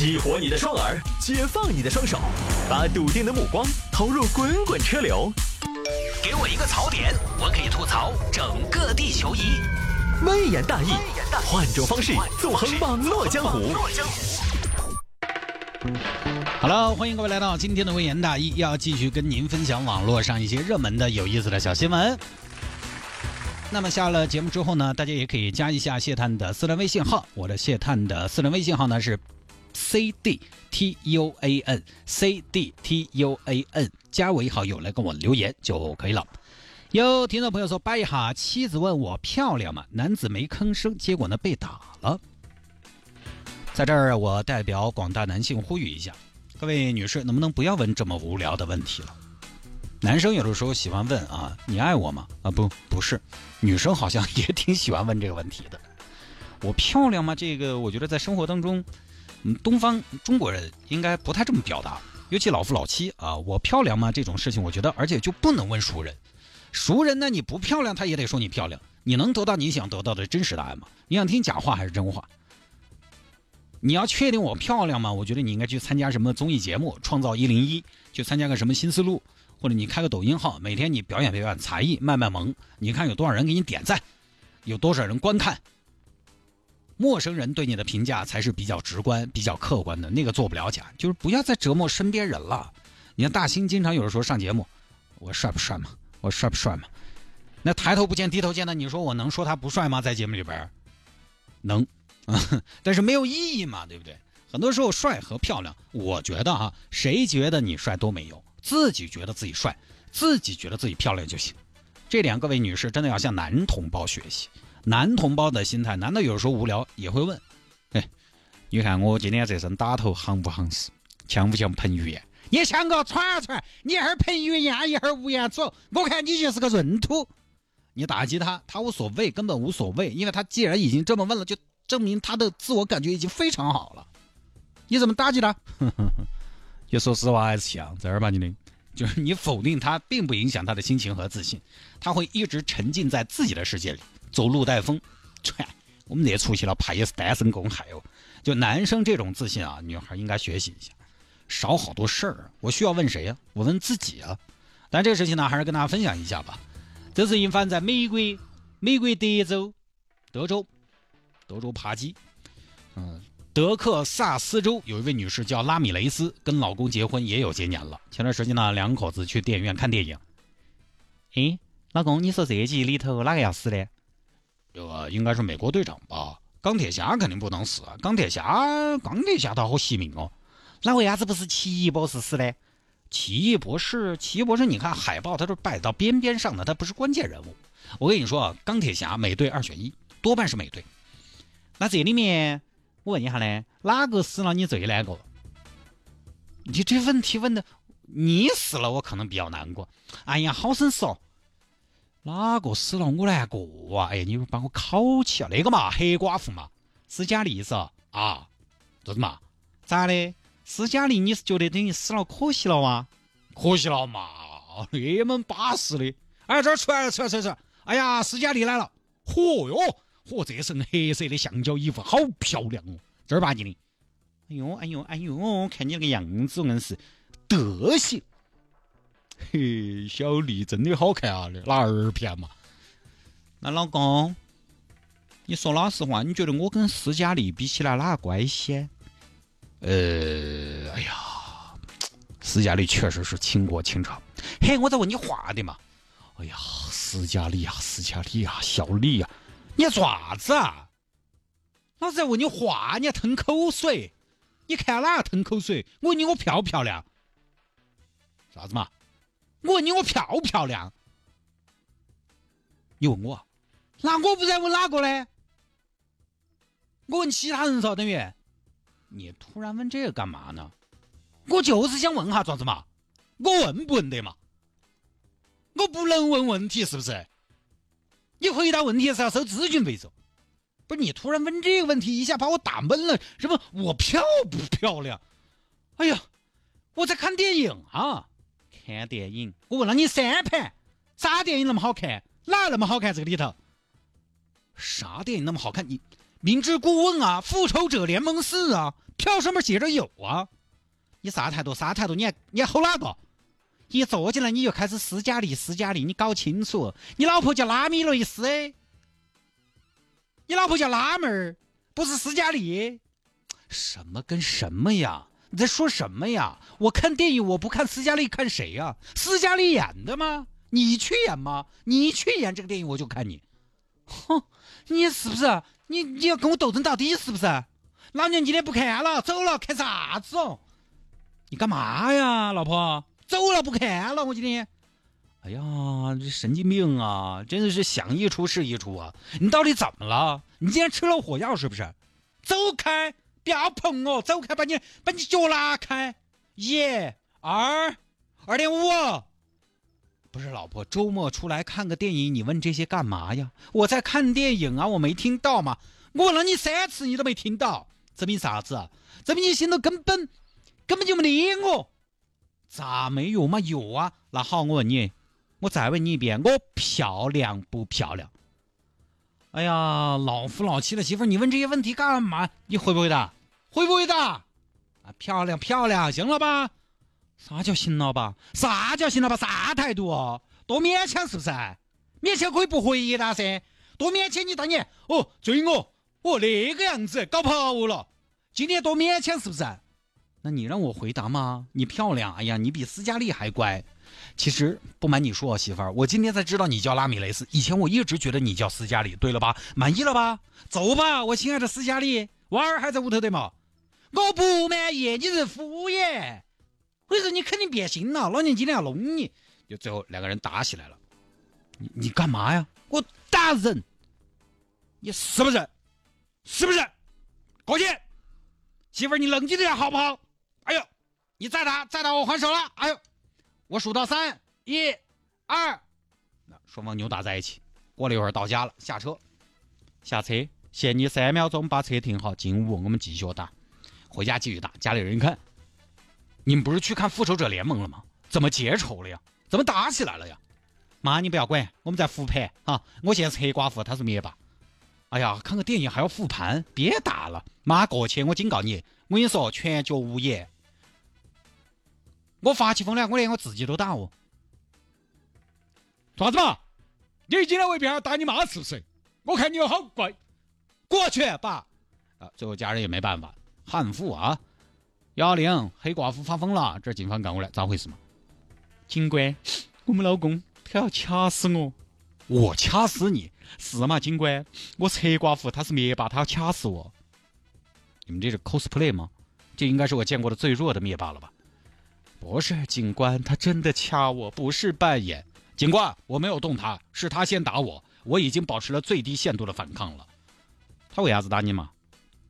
激活你的双耳，解放你的双手，把笃定的目光投入滚滚车流。给我一个槽点，我可以吐槽整个地球仪。微言大义，换种方式纵横网络江湖。好了，欢迎各位来到今天的微言大义，要继续跟您分享网络上一些热门的、有意思的小新闻。那么下了节目之后呢，大家也可以加一下谢探的私人微信号，我的谢探的私人微信号呢是 c d t u a n c d t u a n，加为好友来跟我留言就可以了。有听众朋友说，掰一下，妻子问我漂亮吗？男子没吭声，结果呢被打了。在这儿，我代表广大男性呼吁一下，各位女士，能不能不要问这么无聊的问题了？男生有的时候喜欢问啊，你爱我吗？啊，不，不是。女生好像 也挺喜欢问这个问题的。我漂亮吗？这个我觉得在生活当中，嗯，东方中国人应该不太这么表达，尤其老夫老妻啊，我漂亮吗？这种事情，我觉得，而且就不能问熟人。熟人呢，你不漂亮，他也得说你漂亮。你能得到你想得到的真实答案吗？你想听假话还是真话？你要确定我漂亮吗？我觉得你应该去参加什么综艺节目，《创造一零一》，去参加个什么新思路，或者你开个抖音号，每天你表演表演才艺，卖卖萌，你看有多少人给你点赞，有多少人观看。陌生人对你的评价才是比较直观、比较客观的，那个做不了假。就是不要再折磨身边人了。你看大兴经常有的时候上节目，我帅不帅嘛？我帅不帅嘛？那抬头不见低头见的，你说我能说他不帅吗？在节目里边，能。但是没有意义嘛，对不对？很多时候帅和漂亮，我觉得哈，谁觉得你帅都没有，自己觉得自己帅，自己觉得自己漂亮就行。这点各位女士真的要向男同胞学习。男同胞的心态，难道有时候无聊也会问？哎，你看我今天这身打头行不行实，像不像彭于晏？你像个串串，你一会儿彭于晏，一会儿吴彦祖，我看你就是个闰土。你打击他，他无所谓，根本无所谓，因为他既然已经这么问了，就。证明他的自我感觉已经非常好了，你怎么打击他？就说实话还是像正儿八经的，就是你否定他，并不影响他的心情和自信，他会一直沉浸在自己的世界里，走路带风。切，我们这出去了，怕也是单身公害哦。就男生这种自信啊，女孩应该学习一下，少好多事儿。我需要问谁呀？我问自己啊。但这个事情呢，还是跟大家分享一下吧。这是引发在美国，美国德州，德州。德州扒鸡，嗯，德克萨斯州有一位女士叫拉米雷斯，跟老公结婚也有些年了。前段时间呢，两口子去电影院看电影。哎，老公，你说这集里头哪个要死的？这个应该是美国队长吧？钢铁侠肯定不能死啊！钢铁侠，钢铁侠他好惜命哦。那为啥子不是奇异博士死的？奇异博士，奇异博士，你看海报，他都摆到边边上的，他不是关键人物。我跟你说啊，钢铁侠、美队二选一，多半是美队。那这里面，我问一下呢，哪个死了你最难过？你这问题问的，你死了我可能比较难过。哎呀，好生说，哪个死了我难过啊？哎，你把我烤起啊？那个嘛，黑寡妇嘛，斯嘉丽是啊？做什么？咋的？斯嘉丽你是觉得等于死了可惜了哇？可惜了嘛，那么巴适的。哎，这儿出来了，出来出来！哎呀，斯嘉丽来了，嚯哟！嚯，这身黑色的橡胶衣服好漂亮哦，正儿八经的。哎呦，哎呦，哎呦，看你那个样子，硬是德行。嘿，小丽真的好看啊，哪儿片嘛？那老公，你说老实话，你觉得我跟斯嘉丽比起来哪个乖些？呃，哎呀，斯嘉丽确实是倾国倾城。嘿，我在问你话的嘛。哎呀，斯嘉丽呀，斯嘉丽呀，小丽呀。你做啥子啊？老子在问你话，你还吞口水？你看哪个吞口水？我问你我漂不漂亮？啥子嘛？我问你我漂不漂亮？你问我？那我不在问哪个呢？我问其他人嗦，等于。你突然问这个干嘛呢？我就是想问下，咋子嘛？我问不问得嘛？我不能问问题，是不是？你回答问题是要收咨询费嗦，不是你突然问这个问题，一下把我打懵了。什么我漂不漂亮？哎呀，我在看电影啊，看电影。我问了你三盘，啥电影那么好看？哪那么好看？这个里头，啥电影那么好看？你明知故问啊，复仇者联盟四啊，票上面写着有啊。你啥态度？啥态度？你还你还吼哪个？一坐进来你就开始斯嘉丽，斯嘉丽，你搞清楚，你老婆叫拉米雷斯，你老婆叫拉妹儿，不是斯嘉丽。什么跟什么呀？你在说什么呀？我看电影我不看斯嘉丽看谁呀？斯嘉丽演的吗？你去演吗？你去演这个电影我就看你。哼，你是不是？你你要跟我斗争到底是不是？老娘今天不看了，走了，看啥子哦？你干嘛呀，老婆？走了，不看了，我今天。哎呀，这神经病啊！真的是想一出是一出啊！你到底怎么了？你今天吃了火药是不是？走开！不要碰我！走开！把你把你脚拉开！一、二、二点五。不是老婆，周末出来看个电影，你问这些干嘛呀？我在看电影啊，我没听到吗？我问了你三次，你都没听到，证明啥子？证明你心头根本根本就没理我。咋没有嘛？有啊。那好，我问你，我再问你一遍，我漂亮不漂亮？哎呀，老夫老妻的媳妇，你问这些问题干嘛？你会不会答？会不会答？啊，漂亮漂亮，行了吧？啥叫行了吧？啥叫行了吧？啥态度啊？多勉强是不是？勉强可以不回答噻？多勉强你当年哦追我哦那个样子搞跑了，今天多勉强是不是？那你让我回答吗？你漂亮，哎呀，你比斯嘉丽还乖。其实不瞒你说，媳妇儿，我今天才知道你叫拉米雷斯，以前我一直觉得你叫斯嘉丽。对了吧？满意了吧？走吧，我亲爱的斯嘉丽，娃儿还在屋头的嘛？我不满意，你是敷衍。我说你肯定变心了，老娘今天要弄你，就最后两个人打起来了。你你干嘛呀？我打人，你是不是？是不是？过去，媳妇儿你冷静点好不好？哎呦，你再打再打我还手了。哎呦，我数到三，一、二，双方扭打在一起。过了一会儿到家了，下车，下车，限你三秒钟把车停好，进屋我们继续打。回家继续打，家里人一看。你们不是去看《复仇者联盟》了吗？怎么结仇了呀？怎么打起来了呀？妈，你不要管，我们在复盘啊！我现在是黑寡妇，他是灭霸。哎呀，看个电影还要复盘，别打了！妈过去，我警告你，我跟你说，全脚无眼。我发起疯来，我连我自己都打哦。啥子嘛？你今天为别人打你妈是不是？我看你有好怪。过去，爸。啊，最后家人也没办法，汉服啊。幺零黑寡妇发疯了，这警方赶过来，咋回事嘛？警官，我们老公他要掐死我，我掐死你是嘛？警官，我是黑寡妇，他是灭霸，他要掐死我。你们这是 cosplay 吗？这应该是我见过的最弱的灭霸了吧？不是，警官，他真的掐我，不是扮演。警官，我没有动他，是他先打我，我已经保持了最低限度的反抗了。他为啥子打你嘛？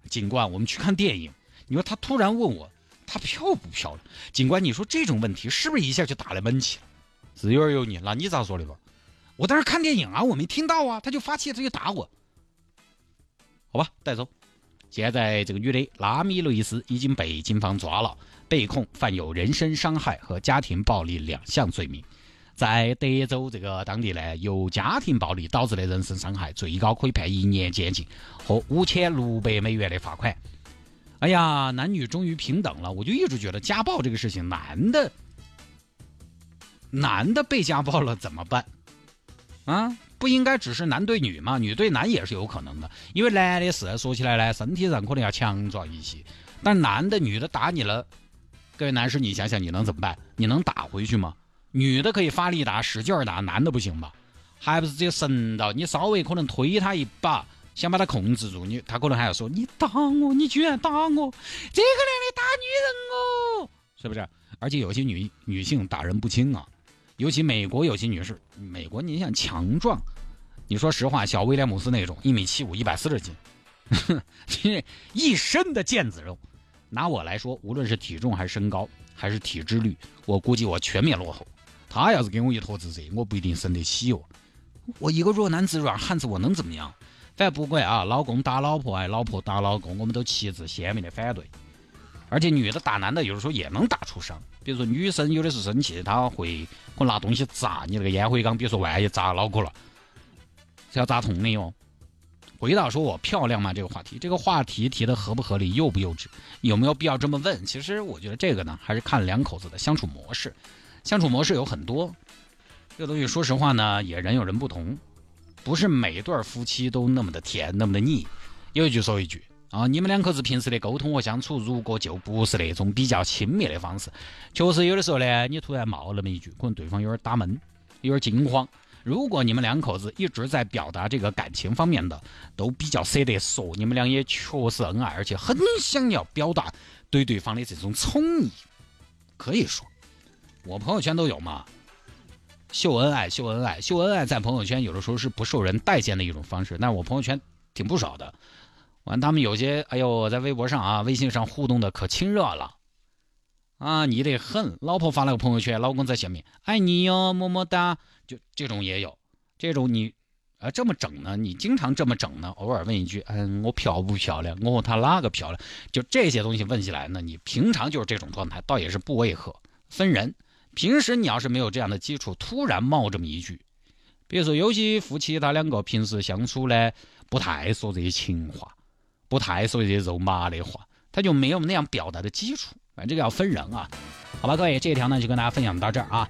警官，我们去看电影。你说他突然问我，他漂不漂亮？警官，你说这种问题是不是一下就打来闷气了？自有儿有你，那你咋说的吧？我当时看电影啊，我没听到啊，他就发气，他就打我。好吧，带走。现在这个女的拉米雷斯已经被警方抓了，被控犯有人身伤害和家庭暴力两项罪名。在德州这个当地呢，由家庭暴力导致的人身伤害，最高可以判一年监禁和五千六百美元的罚款。哎呀，男女终于平等了！我就一直觉得家暴这个事情，男的，男的被家暴了怎么办？啊，不应该只是男对女嘛？女对男也是有可能的，因为男的是说起来呢，身体上可能要强壮一些，但男的、女的打你了，各位男士，你想想你能怎么办？你能打回去吗？女的可以发力打、使劲打，男的不行吧？还不是直接神到你稍微可能推他一把。想把他控制住，你他可能还要说你打我，你居然打我，这个男的打女人哦，是不是？而且有些女女性打人不轻啊，尤其美国有些女士，美国你想强壮，你说实话，小威廉姆斯那种一米七五一百四十斤，一身的腱子肉，拿我来说，无论是体重还是身高还是体脂率，我估计我全面落后。他要是给我一坨子这，我不一定生得起哦。我一个弱男子软汉子，我能怎么样？反正不管啊，老公打老婆，哎，老婆打老公，我们都旗帜鲜明的反对。而且女的打男的，有的时候也能打出伤。比如说女生有的是生气，她会会拿东西砸你那个烟灰缸，比如说万一砸脑壳了，是要砸痛的哟。回到说我漂亮吗这个话题，这个话题提的合不合理、幼不幼稚，有没有必要这么问？其实我觉得这个呢，还是看两口子的相处模式。相处模式有很多，这个东西说实话呢，也人有人不同，不是每一对夫妻都那么的甜，那么的腻。有一句说一句啊，你们两口子平时的沟通和相处，如果就不是那种比较亲密的方式，确实有的时候呢，你突然冒那么一句，可能对方有点打闷，有点惊慌。如果你们两口子一直在表达这个感情方面的，都比较舍得说，你们俩也确实恩爱，而且很想要表达对对方的这种宠溺，可以说，我朋友圈都有嘛。秀恩爱，秀恩爱，秀恩爱，在朋友圈有的时候是不受人待见的一种方式。但我朋友圈挺不少的，完他们有些，哎呦，在微博上啊、微信上互动的可亲热了，啊，你得很。老婆发了个朋友圈，老公在下面，爱你哟，么么哒。就这种也有，这种你啊这么整呢？你经常这么整呢？偶尔问一句，嗯，我漂不漂亮？我和他哪个漂亮？就这些东西问起来呢，你平常就是这种状态，倒也是不违和。分人，平时你要是没有这样的基础，突然冒这么一句，比如说有些夫妻他两个平时相处呢，不太说这些情话，不太说这些肉麻的话，他就没有那样表达的基础。反正这个要分人啊。好吧，各位，这一条呢就跟大家分享到这儿啊。